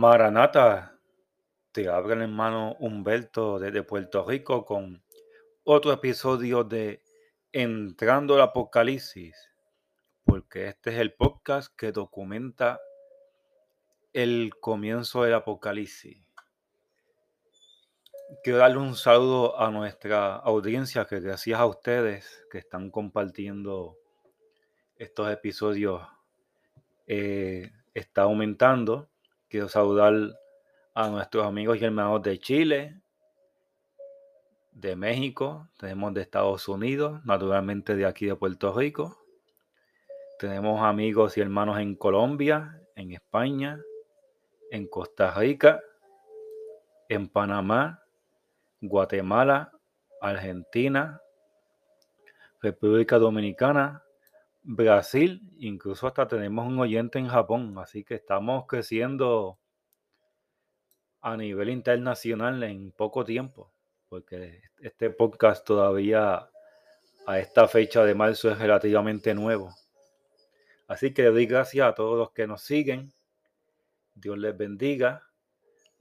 Maranata, te habla el hermano Humberto desde Puerto Rico con otro episodio de Entrando al Apocalipsis, porque este es el podcast que documenta el comienzo del Apocalipsis. Quiero darle un saludo a nuestra audiencia, que gracias a ustedes que están compartiendo estos episodios eh, está aumentando. Quiero saludar a nuestros amigos y hermanos de Chile, de México, tenemos de Estados Unidos, naturalmente de aquí de Puerto Rico. Tenemos amigos y hermanos en Colombia, en España, en Costa Rica, en Panamá, Guatemala, Argentina, República Dominicana, Brasil, incluso hasta tenemos un oyente en Japón, así que estamos creciendo a nivel internacional en poco tiempo, porque este podcast todavía a esta fecha de marzo es relativamente nuevo. Así que doy gracias a todos los que nos siguen. Dios les bendiga.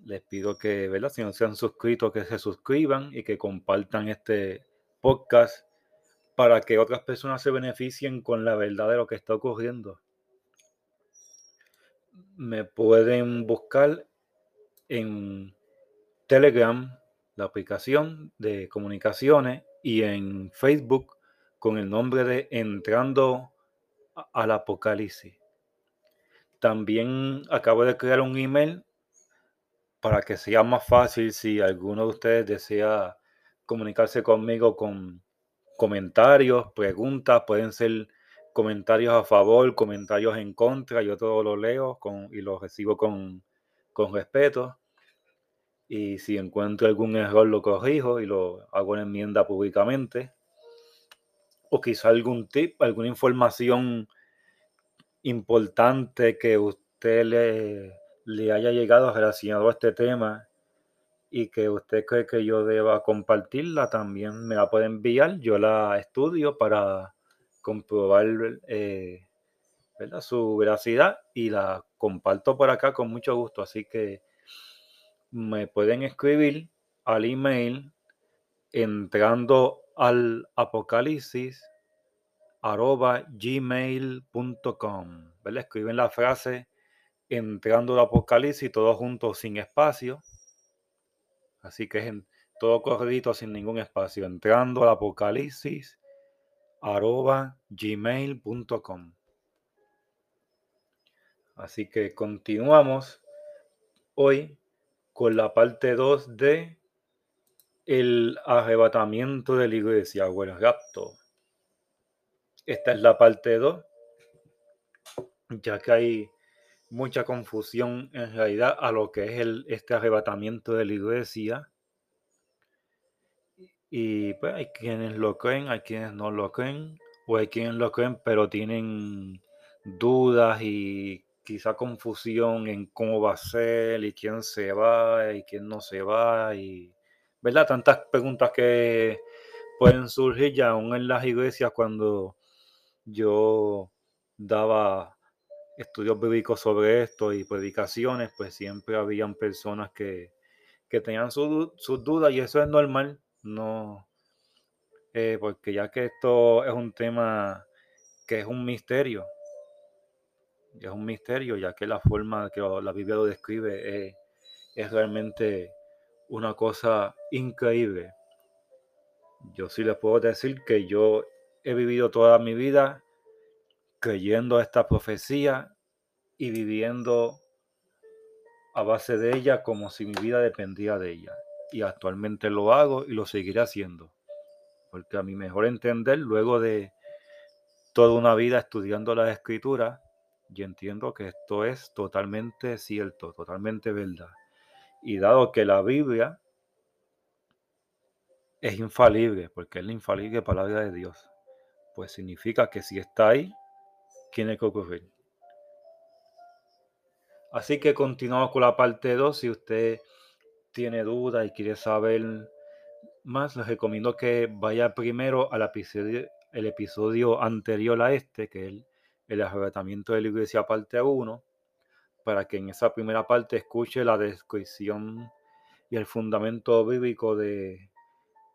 Les pido que, ¿verdad? Si no se han suscrito, que se suscriban y que compartan este podcast para que otras personas se beneficien con la verdad de lo que está ocurriendo. Me pueden buscar en Telegram, la aplicación de comunicaciones, y en Facebook con el nombre de Entrando al Apocalipsis. También acabo de crear un email para que sea más fácil si alguno de ustedes desea comunicarse conmigo con comentarios, preguntas, pueden ser comentarios a favor, comentarios en contra, yo todo lo leo con, y lo recibo con, con respeto. Y si encuentro algún error lo corrijo y lo hago en enmienda públicamente. O quizá algún tip, alguna información importante que usted le, le haya llegado relacionado a este tema y que usted cree que yo deba compartirla, también me la puede enviar. Yo la estudio para comprobar eh, su veracidad y la comparto por acá con mucho gusto. Así que me pueden escribir al email entrando al apocalipsis arroba gmail.com. Escriben la frase entrando al apocalipsis, todo junto sin espacio Así que es en todo corredito sin ningún espacio, entrando al apocalipsis arroba gmail.com. Así que continuamos hoy con la parte 2 de el arrebatamiento de la iglesia o el. Esta es la parte 2, ya que hay mucha confusión en realidad a lo que es el, este arrebatamiento de la iglesia. Y pues hay quienes lo creen, hay quienes no lo creen, o hay quienes lo creen pero tienen dudas y quizá confusión en cómo va a ser y quién se va y quién no se va y verdad tantas preguntas que pueden surgir ya aún en las iglesias cuando yo daba estudios bíblicos sobre esto y predicaciones, pues siempre habían personas que, tenían sus dudas y eso es normal, no, eh, porque ya que esto es un tema que es un misterio, es un misterio, ya que la forma que la Biblia lo describe es, es realmente una cosa increíble. Yo sí les puedo decir que yo he vivido toda mi vida creyendo esta profecía y viviendo a base de ella como si mi vida dependía de ella. Y actualmente lo hago y lo seguiré haciendo. Porque a mi mejor entender, luego de toda una vida estudiando la escritura, yo entiendo que esto es totalmente cierto, totalmente verdad. Y dado que la Biblia es infalible, porque es la infalible palabra de Dios, pues significa que si está ahí, tiene que ocurrir. Así que continuamos con la parte 2. Si usted tiene dudas y quiere saber más, les recomiendo que vaya primero al episodio, el episodio anterior a este, que es el, el arrebatamiento de la iglesia parte 1, para que en esa primera parte escuche la descripción y el fundamento bíblico de,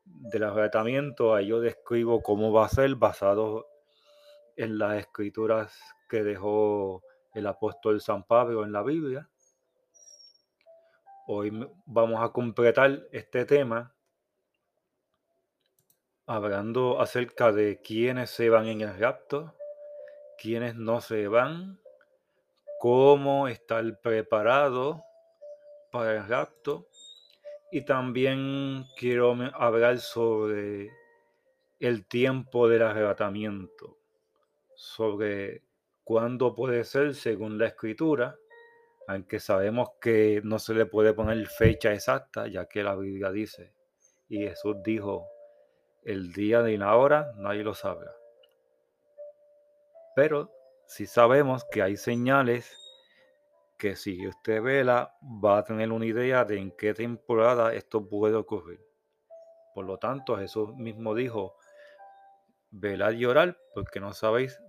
del arrebatamiento. Ahí yo describo cómo va a ser basado en las escrituras que dejó el apóstol San Pablo en la Biblia. Hoy vamos a completar este tema hablando acerca de quiénes se van en el rapto, quiénes no se van, cómo estar preparado para el rapto y también quiero hablar sobre el tiempo del arrebatamiento, sobre cuándo puede ser según la escritura, aunque sabemos que no se le puede poner fecha exacta, ya que la Biblia dice, y Jesús dijo, el día de la hora nadie lo sabe. Pero si sabemos que hay señales que si usted vela va a tener una idea de en qué temporada esto puede ocurrir. Por lo tanto, Jesús mismo dijo, velad y orar porque no sabéis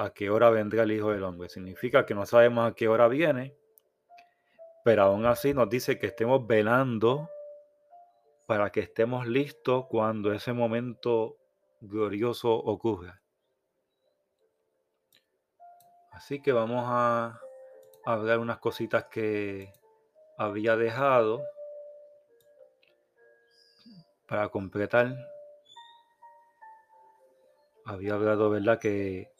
a qué hora vendrá el Hijo del Hombre. Significa que no sabemos a qué hora viene, pero aún así nos dice que estemos velando para que estemos listos cuando ese momento glorioso ocurra. Así que vamos a hablar unas cositas que había dejado para completar. Había hablado, ¿verdad?, que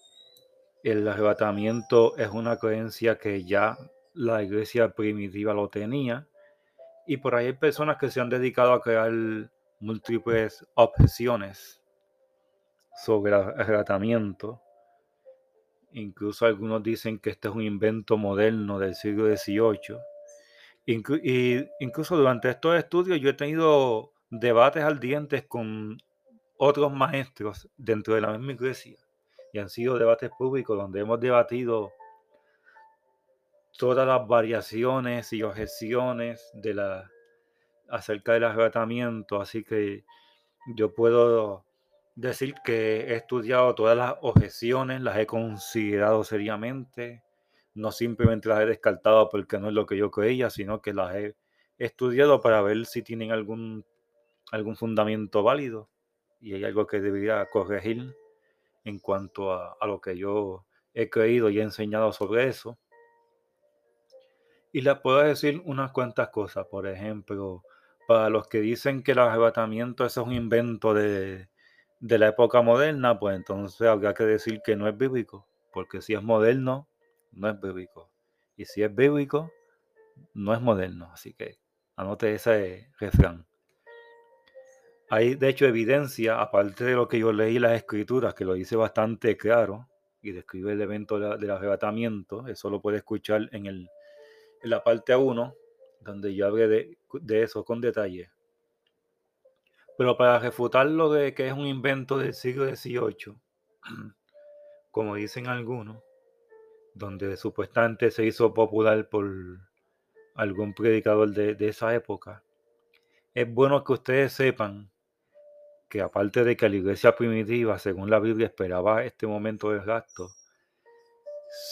el arrebatamiento es una creencia que ya la iglesia primitiva lo tenía. Y por ahí hay personas que se han dedicado a crear múltiples objeciones sobre el arrebatamiento. Incluso algunos dicen que este es un invento moderno del siglo XVIII. incluso durante estos estudios yo he tenido debates ardientes con otros maestros dentro de la misma iglesia y han sido debates públicos donde hemos debatido todas las variaciones y objeciones de la, acerca del arrebatamiento. Así que yo puedo decir que he estudiado todas las objeciones, las he considerado seriamente, no simplemente las he descartado porque no es lo que yo creía, sino que las he estudiado para ver si tienen algún, algún fundamento válido y hay algo que debería corregir en cuanto a, lo que yo he creído y he enseñado sobre eso. Y les puedo decir unas cuantas cosas. Por ejemplo, para los que dicen que el arrebatamiento es un invento de, de la época moderna, pues entonces habría que decir que no es bíblico. Porque si es moderno, no es bíblico. Y si es bíblico, no es moderno. Así que anote ese refrán. Hay de hecho evidencia, aparte de lo que yo leí las escrituras, que lo dice bastante claro y describe el evento del arrebatamiento. Eso lo puede escuchar en, el, en la parte 1, donde yo hablé de, eso con detalle. Pero para refutar lo de que es un invento del siglo XVIII, como dicen algunos, donde supuestamente se hizo popular por algún predicador de, de esa época, es bueno que ustedes sepan que aparte de que la iglesia primitiva, según la Biblia, esperaba este momento del rapto,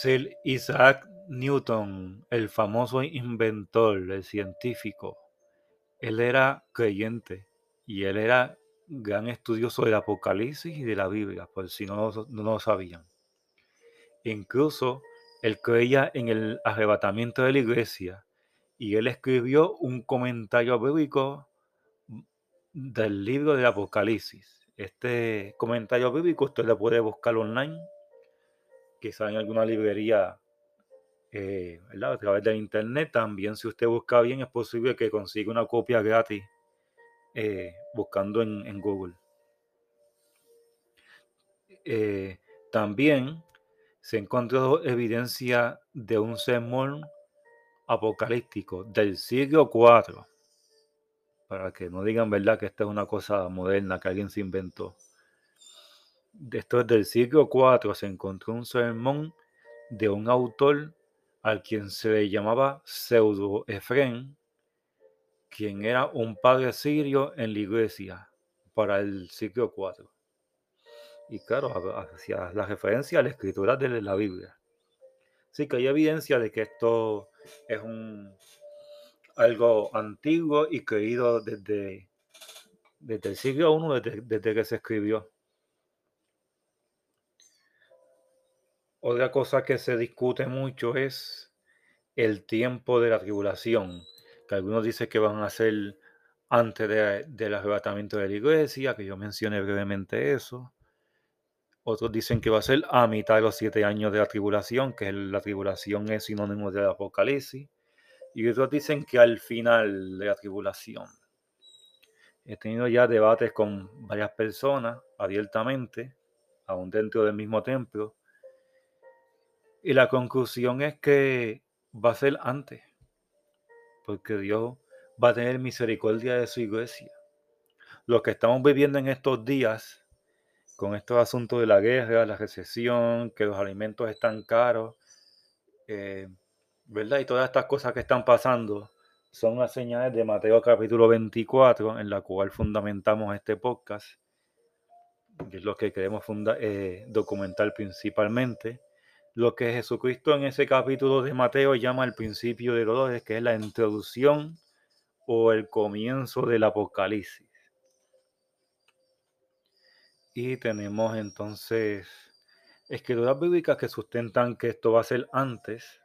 Sir Isaac Newton, el famoso inventor, el científico, él era creyente y él era gran estudioso del Apocalipsis y de la Biblia, por si no, no lo sabían. Incluso él creía en el arrebatamiento de la iglesia y él escribió un comentario bíblico del libro del Apocalipsis. Este comentario bíblico usted lo puede buscar online, quizá en alguna librería eh, a través del internet. También si usted busca bien es posible que consiga una copia gratis eh, buscando en, Google. Eh, también se encontró evidencia de un sermón apocalíptico del siglo IV para que no digan verdad que esta es una cosa moderna que alguien se inventó. Esto es del siglo IV, se encontró un sermón de un autor al quien se le llamaba Pseudo Efren, quien era un padre sirio en la iglesia para el siglo IV. Y claro, hacia la referencia a la escritura de la Biblia. Sí que hay evidencia de que esto es un algo antiguo y creído desde, desde el siglo I, desde, desde que se escribió. Otra cosa que se discute mucho es el tiempo de la tribulación, que algunos dicen que van a ser antes de- del arrebatamiento de la iglesia, que yo mencioné brevemente eso. Otros dicen que va a ser a mitad de los siete años de la tribulación, que la tribulación es sinónimo del apocalipsis. Y otros dicen que al final de la tribulación. He tenido ya debates con varias personas abiertamente, aún dentro del mismo templo, y la conclusión es que va a ser antes, porque Dios va a tener misericordia de su iglesia. Lo que estamos viviendo en estos días, con estos asuntos de la guerra, la recesión, que los alimentos están caros, eh, ¿verdad? Y todas estas cosas que están pasando son las señales de Mateo capítulo 24, en la cual fundamentamos este podcast, que es lo que queremos eh, documentar principalmente. Lo que Jesucristo en ese capítulo de Mateo llama el principio de dolores, que es la introducción o el comienzo del Apocalipsis. Y tenemos entonces escrituras bíblicas que sustentan que esto va a ser antes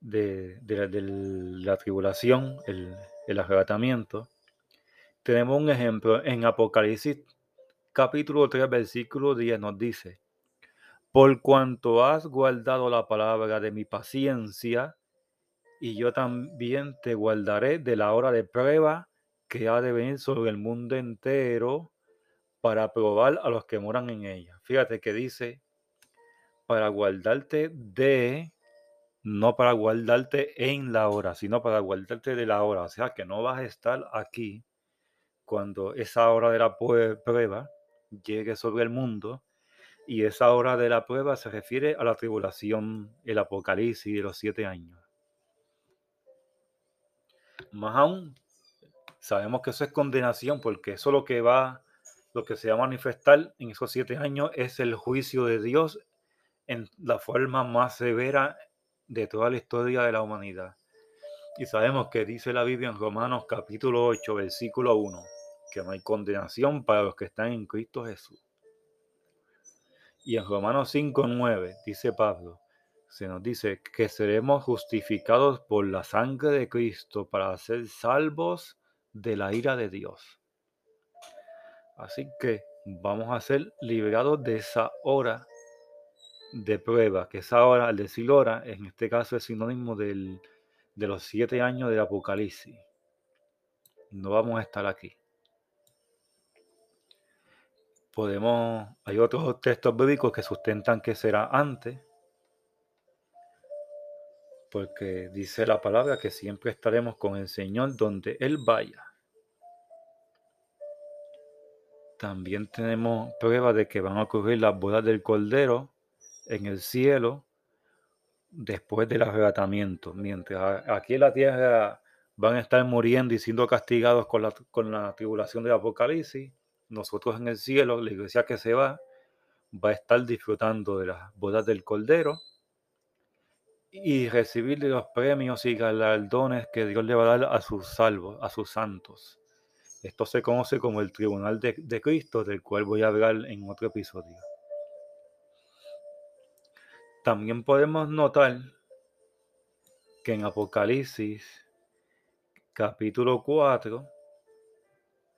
de, la tribulación, el, el arrebatamiento. Tenemos un ejemplo en Apocalipsis capítulo 3, versículo 10 nos dice, por cuanto has guardado la palabra de mi paciencia, y yo también te guardaré de la hora de prueba que ha de venir sobre el mundo entero para probar a los que moran en ella. Fíjate que dice, para guardarte de, no para guardarte en la hora, sino para guardarte de la hora. O sea que no vas a estar aquí cuando esa hora de la prueba llegue sobre el mundo. Y esa hora de la prueba se refiere a la tribulación, el apocalipsis de los siete años. Más aún, sabemos que eso es condenación porque eso lo que va, lo que se va a manifestar en esos siete años es el juicio de Dios en la forma más severa de toda la historia de la humanidad. Y sabemos que dice la Biblia en Romanos capítulo 8, versículo 1, que no hay condenación para los que están en Cristo Jesús. Y en Romanos 5, 9 dice Pablo, se nos dice que seremos justificados por la sangre de Cristo para ser salvos de la ira de Dios. Así que vamos a ser liberados de esa hora de prueba, que esa hora, al decir hora, en este caso es sinónimo del, de los siete años del Apocalipsis. No vamos a estar aquí. Podemos, hay otros textos bíblicos que sustentan que será antes, porque dice la palabra que siempre estaremos con el Señor donde Él vaya. También tenemos pruebas de que van a ocurrir las bodas del Cordero en el cielo después del arrebatamiento. Mientras aquí en la tierra van a estar muriendo y siendo castigados con la, con la tribulación del Apocalipsis, nosotros en el cielo, la iglesia que se va, va a estar disfrutando de las bodas del Cordero y recibir los premios y galardones que Dios le va a dar a sus salvos, a sus santos. Esto se conoce como el tribunal de, de Cristo, del cual voy a hablar en otro episodio. También podemos notar que en Apocalipsis capítulo 4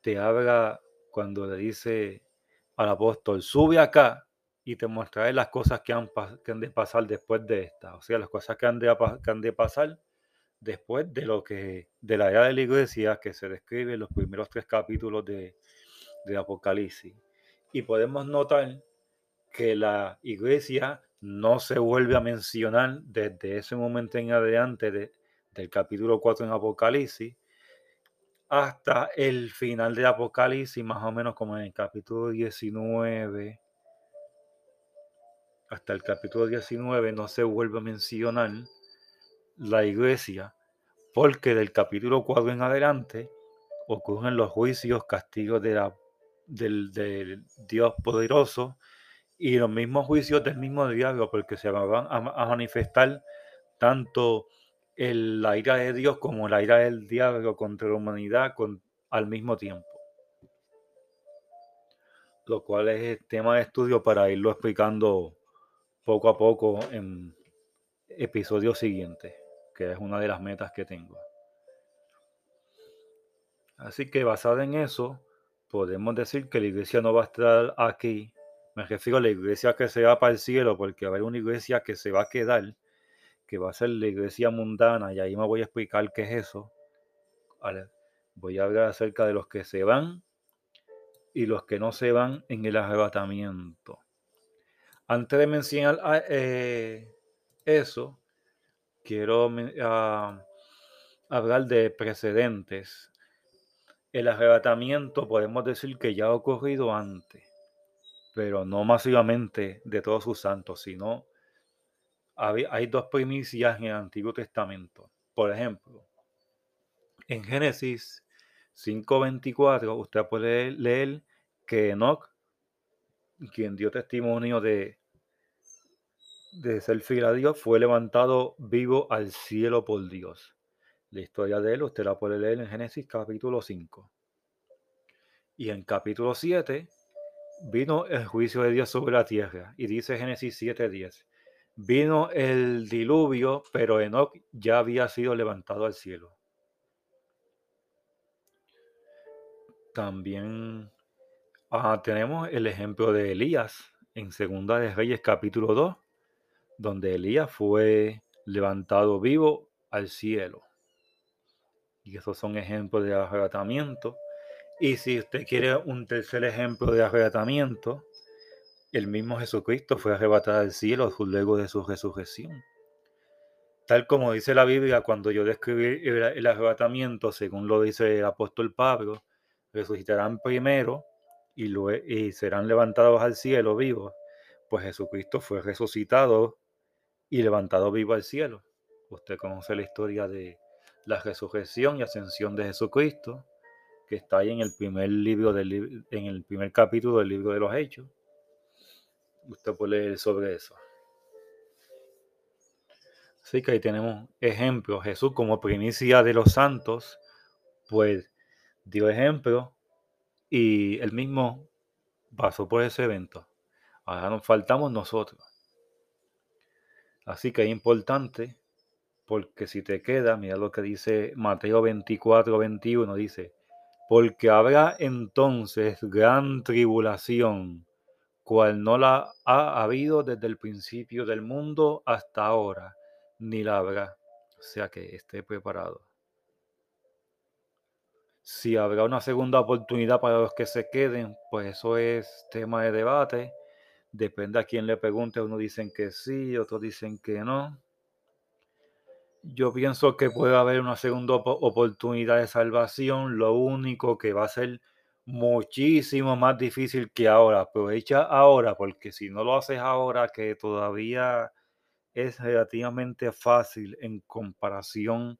te habla cuando le dice al apóstol, sube acá y te mostraré las cosas que han, de pasar después de esta. O sea, las cosas que han de, han de pasar después de lo que, de la era de la iglesia que se describe en los primeros tres capítulos de, de Apocalipsis. Y podemos notar que la iglesia no se vuelve a mencionar desde ese momento en adelante del capítulo 4 en Apocalipsis hasta el final de Apocalipsis, más o menos como en el capítulo 19 hasta el capítulo 19 no se vuelve a mencionar la iglesia, porque del capítulo 4 en adelante ocurren los juicios, castigos de la, del, del Dios poderoso y los mismos juicios del mismo diablo, porque se van a, manifestar tanto el, la ira de Dios como la ira del diablo contra la humanidad con, al mismo tiempo. Lo cual es tema de estudio para irlo explicando poco a poco en episodios siguientes, que es una de las metas que tengo. Así que basado en eso, podemos decir que la iglesia no va a estar aquí. Me refiero a la iglesia que se va para el cielo, porque va a haber una iglesia que se va a quedar, que va a ser la iglesia mundana, y ahí me voy a explicar qué es eso. Voy a hablar acerca de los que se van y los que no se van en el arrebatamiento. Antes de mencionar ah, eh, eso, quiero ah, hablar de precedentes el arrebatamiento podemos decir que ya ha ocurrido antes, pero no masivamente de todos sus santos, sino hay dos primicias en el Antiguo Testamento. Por ejemplo, en Génesis 5.24 usted puede leer que Enoch, quien dio testimonio de, de ser fiel a Dios, fue levantado vivo al cielo por Dios. La historia de él usted la puede leer en Génesis capítulo 5. Y en capítulo 7 vino el juicio de Dios sobre la tierra. Y dice Génesis 7:10. Vino el diluvio, pero Enoch ya había sido levantado al cielo. También ah, tenemos el ejemplo de Elías en Segunda de Reyes capítulo 2, donde Elías fue levantado vivo al cielo. Y esos son ejemplos de arrebatamiento. Y si usted quiere un tercer ejemplo de arrebatamiento, el mismo Jesucristo fue arrebatado al cielo luego de su resurrección. Tal como dice la Biblia, cuando yo describí el arrebatamiento, según lo dice el apóstol Pablo, resucitarán primero y, y serán levantados al cielo vivos. Pues Jesucristo fue resucitado y levantado vivo al cielo. Usted conoce la historia de, la resurrección y ascensión de Jesucristo, que está ahí en el primer libro en el primer capítulo del libro de los Hechos. Usted puede leer sobre eso. Así que ahí tenemos ejemplos. Jesús como primicia de los santos, pues dio ejemplo y él mismo pasó por ese evento. Ahora nos faltamos nosotros. Así que es importante porque si te queda, mira lo que dice Mateo 24, 21, dice, porque habrá entonces gran tribulación, cual no la ha habido desde el principio del mundo hasta ahora, ni la habrá. O sea que esté preparado. Si habrá una segunda oportunidad para los que se queden, pues eso es tema de debate. Depende a quién le pregunte. Unos dicen que sí, otros dicen que no. Yo pienso que puede haber una segunda oportunidad de salvación. Lo único que va a ser muchísimo más difícil que ahora. Aprovecha ahora, porque si no lo haces ahora, que todavía es relativamente fácil en comparación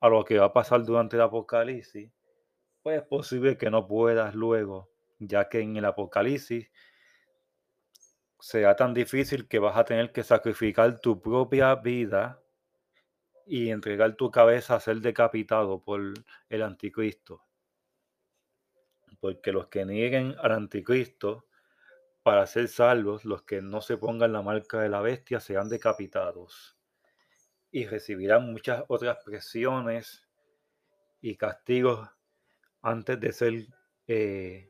a lo que va a pasar durante el apocalipsis, pues es posible que no puedas luego, ya que en el apocalipsis será tan difícil que vas a tener que sacrificar tu propia vida y entregar tu cabeza a ser decapitado por el anticristo. Porque los que nieguen al anticristo para ser salvos, los que no se pongan la marca de la bestia, serán decapitados y recibirán muchas otras presiones y castigos antes de ser eh,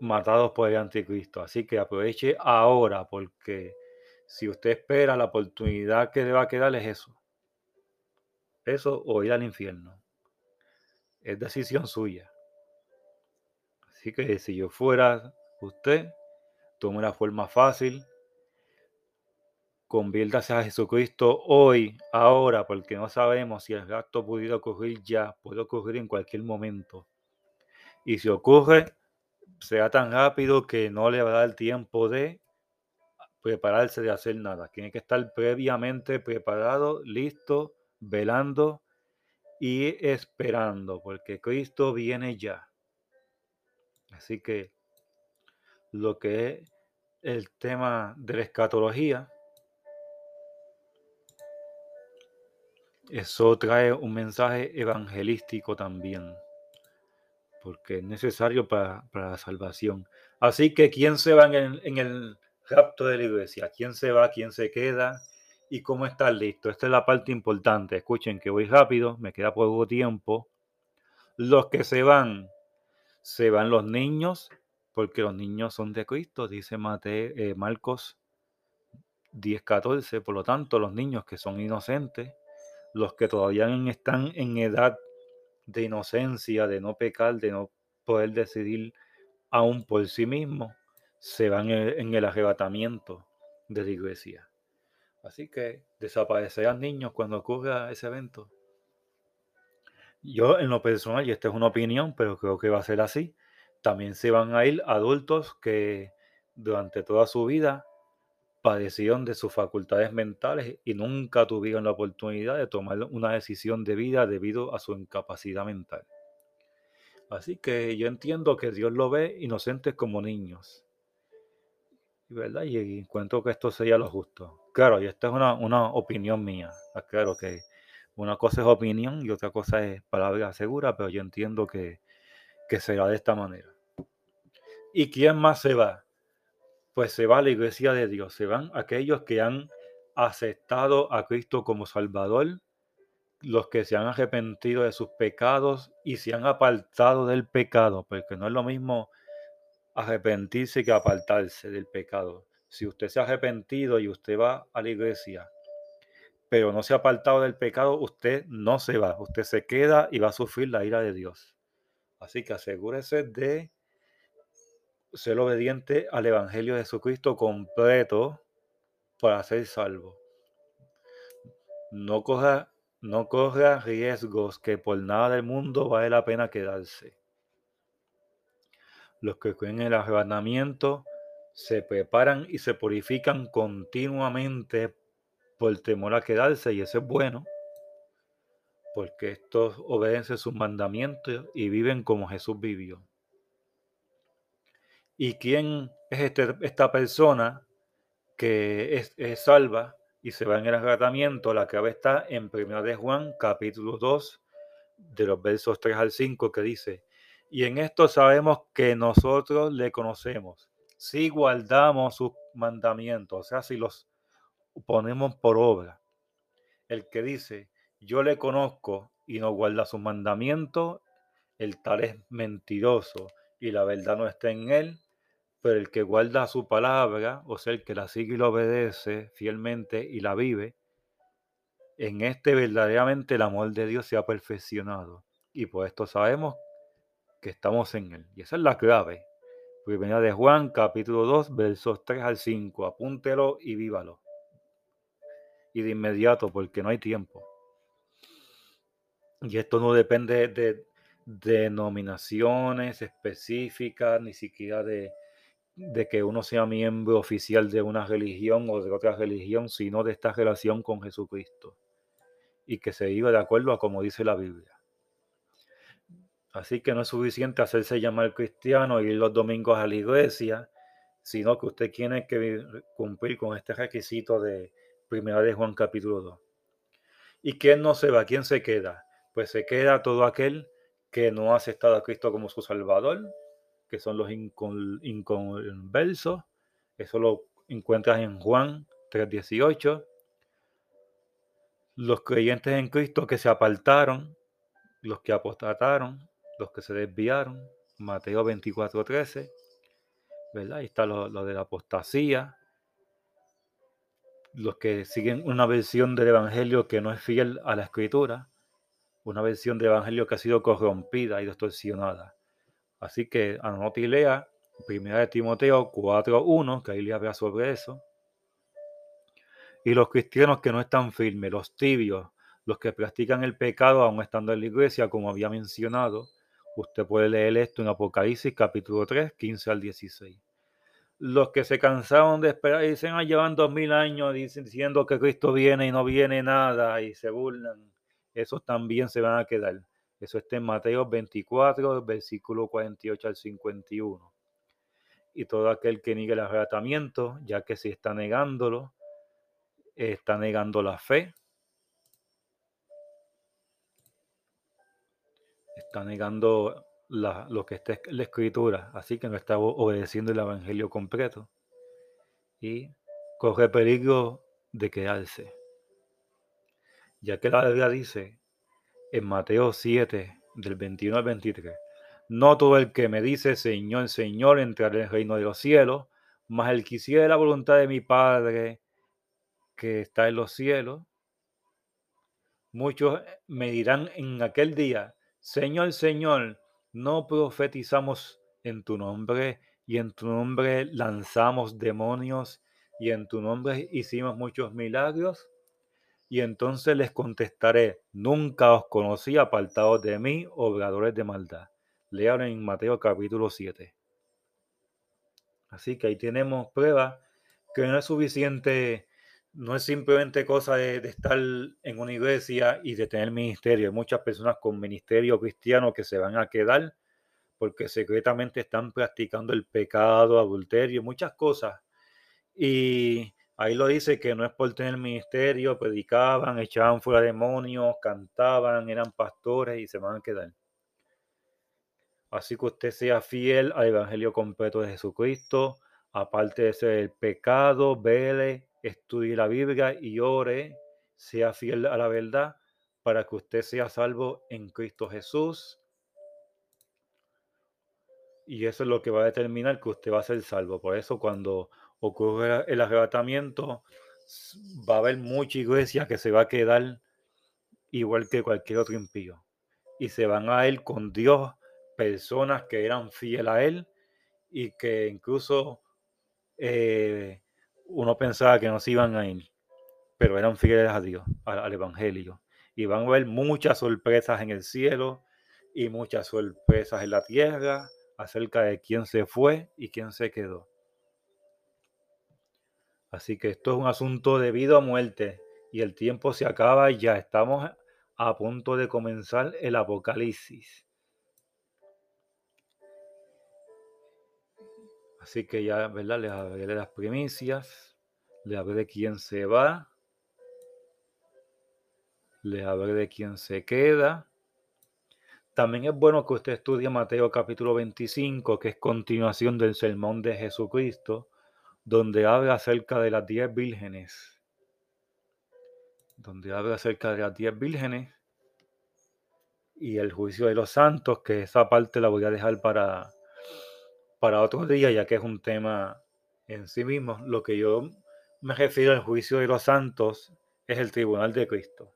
matados por el anticristo. Así que aproveche ahora porque si usted espera la oportunidad que le va a quedar es eso eso o ir al infierno. Es decisión suya. Así que si yo fuera usted, tome la forma fácil, conviértase a Jesucristo hoy, ahora, porque no sabemos si el rapto pudiera ocurrir ya, puede ocurrir en cualquier momento. Y si ocurre, sea tan rápido que no le va a dar tiempo de prepararse de hacer nada. Tiene que estar previamente preparado, listo velando y esperando, porque Cristo viene ya. Así que lo que el tema de la escatología, eso trae un mensaje evangelístico también, porque es necesario para, la salvación. Así que, ¿quién se va en el, en el rapto de la iglesia? ¿Quién se va? ¿Quién se queda? ¿Y cómo está listo? Esta es la parte importante. Escuchen que voy rápido, me queda poco tiempo. Los que se van, se van los niños, porque los niños son de Cristo, dice Mateo, eh, Marcos 10:14. Por lo tanto, los niños que son inocentes, los que todavía están en edad de inocencia, de no pecar, de no poder decidir aún por sí mismos, se van en el arrebatamiento de la iglesia. Así que desaparecerán niños cuando ocurra ese evento. Yo en lo personal, y esta es una opinión, pero creo que va a ser así, también se van a ir adultos que durante toda su vida padecieron de sus facultades mentales y nunca tuvieron la oportunidad de tomar una decisión de vida debido a su incapacidad mental. Así que yo entiendo que Dios lo ve inocentes como niños. ¿Verdad? Y encuentro que esto sería lo justo. Claro, y esta es una, una opinión mía. Claro que una cosa es opinión y otra cosa es palabra segura, pero yo entiendo que, que será de esta manera. ¿Y quién más se va? Pues se va a la iglesia de Dios, se van aquellos que han aceptado a Cristo como Salvador, los que se han arrepentido de sus pecados y se han apartado del pecado, porque no es lo mismo arrepentirse que apartarse del pecado. Si usted se ha arrepentido y usted va a la iglesia pero no se ha apartado del pecado, usted no se va, usted se queda y va a sufrir la ira de Dios. Así que asegúrese de ser obediente al Evangelio de Jesucristo completo para ser salvo. No corra, no corra riesgos que por nada del mundo vale la pena quedarse. Los que creen en el arrebatamiento se preparan y se purifican continuamente por temor a quedarse, y eso es bueno, porque estos obedecen sus mandamientos y viven como Jesús vivió. ¿Y quién es este, esta persona que es, salva y se va en el agradamiento? La clave está en 1 de Juan, capítulo 2, de los versos 3 al 5, que dice, y en esto sabemos que nosotros le conocemos, si guardamos sus mandamientos, o sea, si los ponemos por obra. El que dice, yo le conozco y no guarda sus mandamientos, el tal es mentiroso y la verdad no está en él, pero el que guarda su palabra, o sea, el que la sigue y la obedece fielmente y la vive, en este verdaderamente el amor de Dios se ha perfeccionado. Y por esto sabemos que estamos en él. Y esa es la clave. Primera de Juan, capítulo 2, versos 3 al 5. Apúntelo y vívalo y de inmediato porque no hay tiempo. Y esto no depende de denominaciones específicas, ni siquiera de, de que uno sea miembro oficial de una religión o de otra religión, sino de esta relación con Jesucristo y que se viva de acuerdo a como dice la Biblia. Así que no es suficiente hacerse llamar cristiano y ir los domingos a la iglesia, sino que usted tiene que cumplir con este requisito de Primera de Juan capítulo 2. ¿Y quién no se va? ¿Quién se queda? Pues se queda todo aquel que no ha aceptado a Cristo como su Salvador, que son los inconversos. Eso lo encuentras en Juan 3:18. Los creyentes en Cristo que se apartaron, los que apostataron, los que se desviaron. Mateo 24:13. ¿Verdad? Ahí está lo, lo de la apostasía, los que siguen una versión del Evangelio que no es fiel a la Escritura, una versión del Evangelio que ha sido corrompida y distorsionada. Así que anote y lea Primera de Timoteo 4.1, que ahí le habla sobre eso. Y los cristianos que no están firmes, los tibios, los que practican el pecado aún estando en la iglesia, como había mencionado, usted puede leer esto en Apocalipsis capítulo 3, 15 al 16 los que se cansaron de esperar dicen, ah, llevan dos mil años diciendo que Cristo viene y no viene nada y se burlan, esos también se van a quedar. Eso está en Mateo 24, versículo 48 al 51. y todo aquel que niegue el arrebatamiento, ya que si está negándolo, está negando la fe, está negando lo que está la escritura, así que no está obedeciendo el evangelio completo y corre peligro de quedarse. Ya que la Biblia dice en Mateo 7, del 21 al 23, no todo el que me dice Señor, Señor entrará en el reino de los cielos, mas el que hiciera la voluntad de mi Padre que está en los cielos. Muchos me dirán en aquel día, Señor, Señor, no profetizamos en tu nombre y en tu nombre lanzamos demonios y en tu nombre hicimos muchos milagros. Y entonces les contestaré, nunca os conocí apartados de mí, obradores de maldad. Lean en Mateo capítulo 7. Así que ahí tenemos prueba que no es suficiente, no es simplemente cosa de, estar en una iglesia y de tener ministerio. Hay muchas personas con ministerio cristiano que se van a quedar porque secretamente están practicando el pecado, adulterio, muchas cosas. Y Ahí lo dice que no es por tener ministerio, predicaban, echaban fuera demonios, cantaban, eran pastores y se van a quedar. Así que usted sea fiel al Evangelio completo de Jesucristo, aparte de ser el pecado, vele, estudie la Biblia y ore, sea fiel a la verdad para que usted sea salvo en Cristo Jesús. Y eso es lo que va a determinar que usted va a ser salvo. Por eso cuando ocurre el arrebatamiento, va a haber mucha iglesia que se va a quedar igual que cualquier otro impío. Y se van a ir con Dios personas que eran fieles a Él y que incluso eh, uno pensaba que no se iban a ir, pero eran fieles a Dios, al, Evangelio. Y van a haber muchas sorpresas en el cielo y muchas sorpresas en la tierra acerca de quién se fue y quién se quedó. Así que esto es un asunto de vida o muerte y el tiempo se acaba y ya estamos a punto de comenzar el apocalipsis. Así que ya, ¿verdad? Les de las primicias, les hablé de quién se va, les hablé de quién se queda. También es bueno que usted estudie Mateo capítulo 25, que es continuación del sermón de Jesucristo donde habla acerca de las diez vírgenes, donde habla acerca de las diez vírgenes y el juicio de los santos, que esa parte la voy a dejar para, para otro día, ya que es un tema en sí mismo. Lo que yo me refiero al juicio de los santos es el tribunal de Cristo.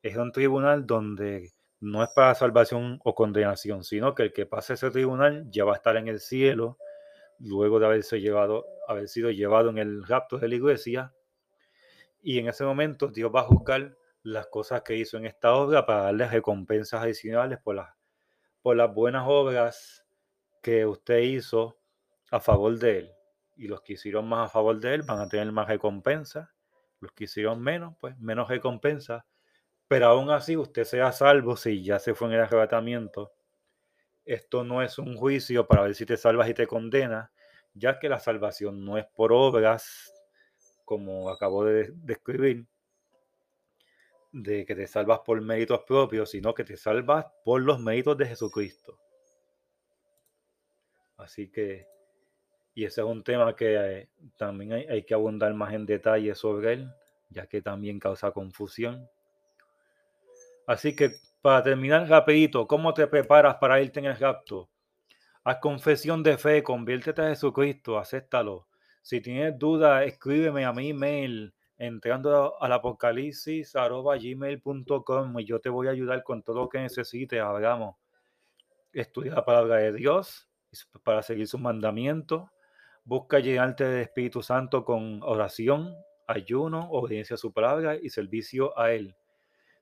Es un tribunal donde no es para salvación o condenación, sino que el que pase ese tribunal ya va a estar en el cielo luego de haberse llevado, haber sido llevado en el rapto de la iglesia. Y en ese momento Dios va a juzgar las cosas que hizo en esta obra para darle recompensas adicionales por las, por las buenas obras que usted hizo a favor de él. Y los que hicieron más a favor de él van a tener más recompensa. Los que hicieron menos, pues menos recompensa. Pero aún así usted sea salvo si ya se fue en el arrebatamiento esto no es un juicio para ver si te salvas y te condenas, ya que la salvación no es por obras, como acabo de describir, de que te salvas por méritos propios, sino que te salvas por los méritos de Jesucristo. Así que, y ese es un tema que eh, también hay, que abundar más en detalle sobre él, ya que también causa confusión. Así que para terminar rapidito, ¿cómo te preparas para irte en el rapto? Haz confesión de fe, conviértete a Jesucristo, acéptalo. Si tienes dudas, escríbeme a mi email entrando al apocalipsis gmail.com y yo te voy a ayudar con todo lo que necesites. Hablamos. Estudia la palabra de Dios para seguir sus mandamientos. Busca llenarte del Espíritu Santo con oración, ayuno, obediencia a su palabra y servicio a Él.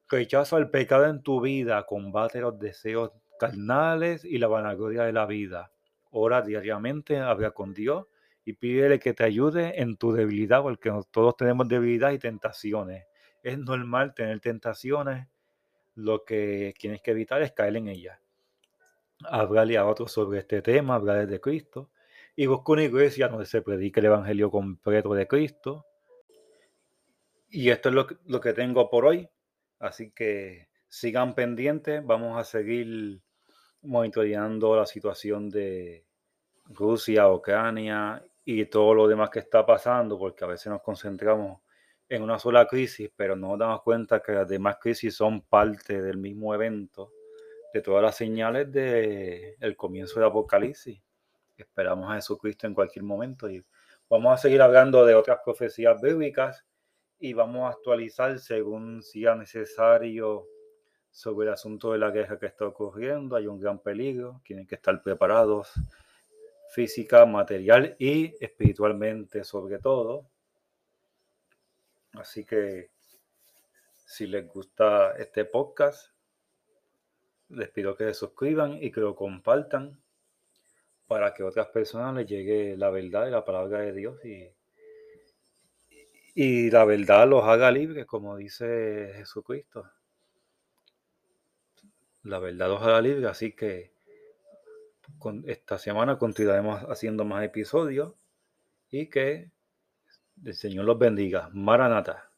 Rechaza el pecado en tu vida, combate los deseos carnales y la vanagloria de la vida. Ora diariamente, habla con Dios y pídele que te ayude en tu debilidad, porque todos tenemos debilidad y tentaciones. Es normal tener tentaciones, lo que tienes que evitar es caer en ellas. Háblale a otros sobre este tema, hablarles de Cristo y busca una iglesia donde se predique el evangelio completo de Cristo. Y esto es lo, lo que tengo por hoy. Así que sigan pendientes. Vamos a seguir monitoreando la situación de Rusia, Ucrania y todo lo demás que está pasando, porque a veces nos concentramos en una sola crisis, pero no nos damos cuenta que las demás crisis son parte del mismo evento, de todas las señales del comienzo del Apocalipsis. Esperamos a Jesucristo en cualquier momento y vamos a seguir hablando de otras profecías bíblicas y vamos a actualizar según sea necesario sobre el asunto de la guerra que está ocurriendo. Hay un gran peligro, tienen que estar preparados física, material y espiritualmente sobre todo. Así que si les gusta este podcast, les pido que se suscriban y que lo compartan para que otras personas les llegue la verdad y la palabra de Dios y, y la verdad los haga libres, como dice Jesucristo. La verdad los haga libres, así que esta semana continuaremos haciendo más episodios y que el Señor los bendiga. Maranata.